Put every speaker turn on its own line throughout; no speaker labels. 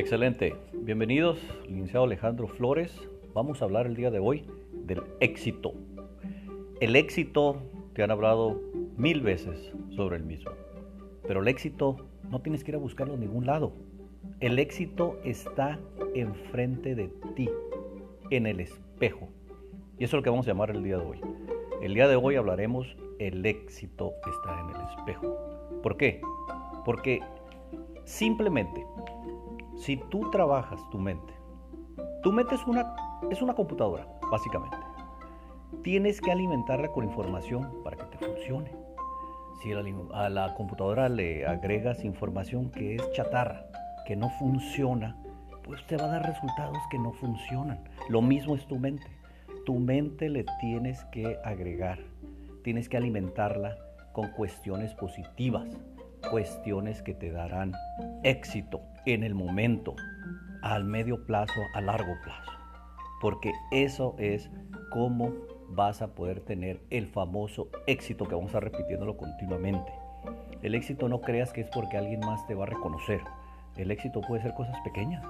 Excelente. Bienvenidos, licenciado Alejandro Flores. Vamos a hablar el día de hoy del éxito. El éxito, te han hablado mil veces sobre el mismo. Pero el éxito no tienes que ir a buscarlo en ningún lado. El éxito está enfrente de ti, en el espejo. Y eso es lo que vamos a llamar el día de hoy. El día de hoy hablaremos el éxito está en el espejo. ¿Por qué? Porque simplemente si tú trabajas tu mente, tu mente es una, es una computadora, básicamente. Tienes que alimentarla con información para que te funcione. Si a la computadora le agregas información que es chatarra, que no funciona, pues te va a dar resultados que no funcionan. Lo mismo es tu mente. Tu mente le tienes que agregar, tienes que alimentarla con cuestiones positivas, cuestiones que te darán éxito en el momento, al medio plazo, a largo plazo. Porque eso es cómo vas a poder tener el famoso éxito que vamos a repitiéndolo continuamente. El éxito no creas que es porque alguien más te va a reconocer. El éxito puede ser cosas pequeñas,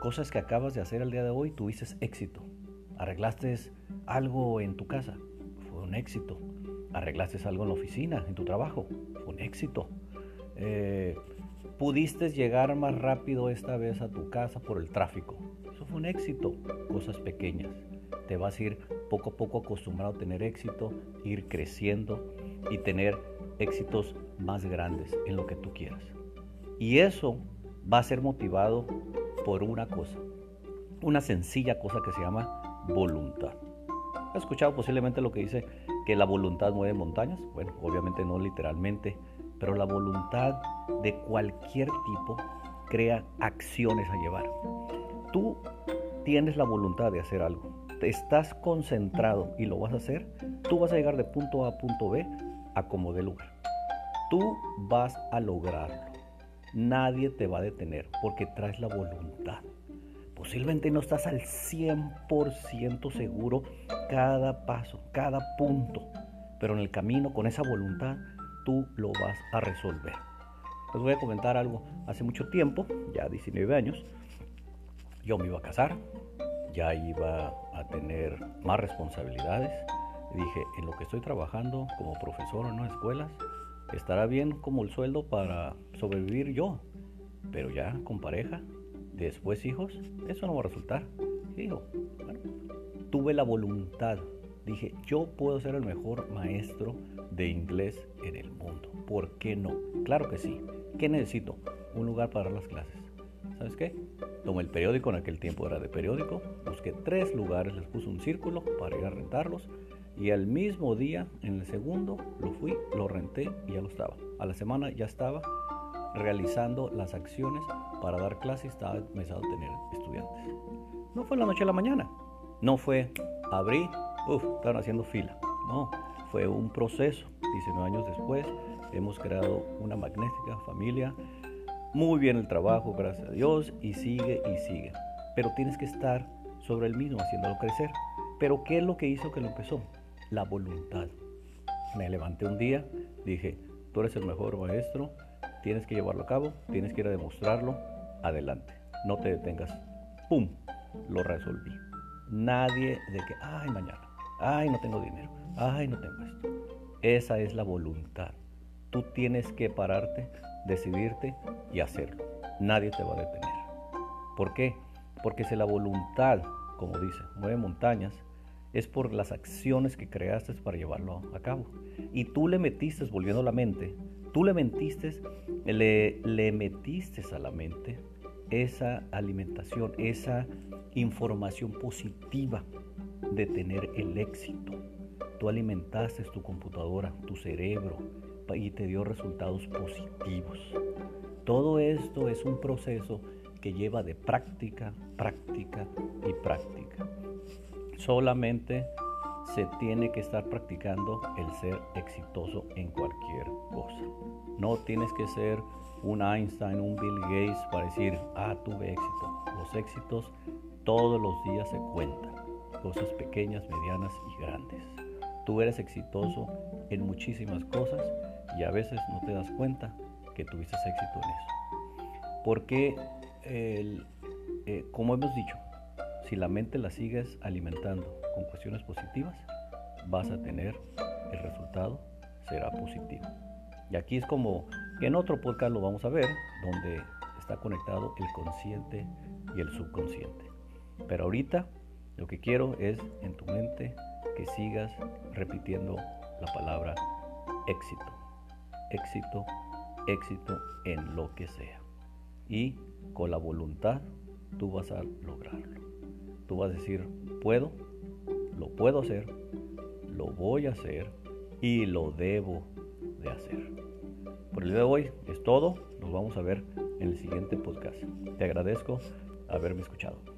cosas que acabas de hacer el día de hoy, tuviste éxito. Arreglaste algo en tu casa, fue un éxito. Arreglaste algo en la oficina, en tu trabajo, fue un éxito. Eh, pudiste llegar más rápido esta vez a tu casa por el tráfico. Eso fue un éxito. Cosas pequeñas. Te vas a ir poco a poco acostumbrado a tener éxito, ir creciendo y tener éxitos más grandes en lo que tú quieras. Y eso va a ser motivado por una cosa, una sencilla cosa que se llama voluntad. ¿Has escuchado posiblemente lo que dice que la voluntad mueve montañas? Bueno, obviamente no literalmente, pero la voluntad de cualquier tipo crea acciones a llevar. Tú tienes la voluntad de hacer algo, te estás concentrado y lo vas a hacer, tú vas a llegar de punto A a punto B a como de lugar. Tú vas a lograrlo. Nadie te va a detener porque traes la voluntad. Posiblemente no estás al 100% seguro cada paso, cada punto, pero en el camino con esa voluntad tú lo vas a resolver. Les voy a comentar algo. Hace mucho tiempo, ya 19 años, yo me iba a casar, ya iba a tener más responsabilidades. dije, en lo que estoy trabajando como profesor en unas escuelas, estará bien como el sueldo para sobrevivir yo. Pero ya con pareja, después hijos, eso no va a resultar. Hijo, tuve la voluntad. Dije, yo puedo ser el mejor maestro de inglés en el mundo. ¿Por qué no? Claro que sí. ¿Qué necesito? Un lugar para dar las clases. ¿Sabes qué? Tomé el periódico, en aquel tiempo era de periódico, busqué tres lugares, les puse un círculo para ir a rentarlos y al mismo día, en el segundo, lo fui, lo renté y ya lo estaba. A la semana ya estaba realizando las acciones para dar clases y estaba empezando a tener estudiantes. No fue la noche a la mañana, no fue abrí, uff, estaban haciendo fila. No, fue un proceso. 19 años después hemos creado una magnífica familia. Muy bien el trabajo, gracias a Dios, y sigue y sigue. Pero tienes que estar sobre el mismo, haciéndolo crecer. Pero ¿qué es lo que hizo que lo empezó? La voluntad. Me levanté un día, dije, tú eres el mejor maestro, tienes que llevarlo a cabo, tienes que ir a demostrarlo, adelante, no te detengas. ¡Pum! Lo resolví. Nadie de que, ay, mañana, ay, no tengo dinero, ay, no tengo esto. Esa es la voluntad. Tú tienes que pararte, decidirte y hacerlo. Nadie te va a detener. ¿Por qué? Porque si la voluntad, como dice, mueve montañas, es por las acciones que creaste para llevarlo a cabo. Y tú le metiste, volviendo a la mente, tú le metiste, le, le metiste a la mente esa alimentación, esa información positiva de tener el éxito. Tú alimentaste tu computadora, tu cerebro y te dio resultados positivos. Todo esto es un proceso que lleva de práctica, práctica y práctica. Solamente se tiene que estar practicando el ser exitoso en cualquier cosa. No tienes que ser un Einstein, un Bill Gates para decir, ah, tuve éxito. Los éxitos todos los días se cuentan, cosas pequeñas, medianas y grandes. Tú eres exitoso en muchísimas cosas y a veces no te das cuenta que tuviste éxito en eso. ¿Por qué el, eh, como hemos dicho, si la mente la sigues alimentando con cuestiones positivas, vas a tener el resultado, será positivo. Y aquí es como en otro podcast lo vamos a ver, donde está conectado el consciente y el subconsciente. Pero ahorita lo que quiero es en tu mente que sigas repitiendo la palabra éxito. Éxito, éxito en lo que sea. Y con la voluntad tú vas a lograrlo. Tú vas a decir, puedo, lo puedo hacer, lo voy a hacer y lo debo de hacer. Por el día de hoy es todo. Nos vamos a ver en el siguiente podcast. Te agradezco haberme escuchado.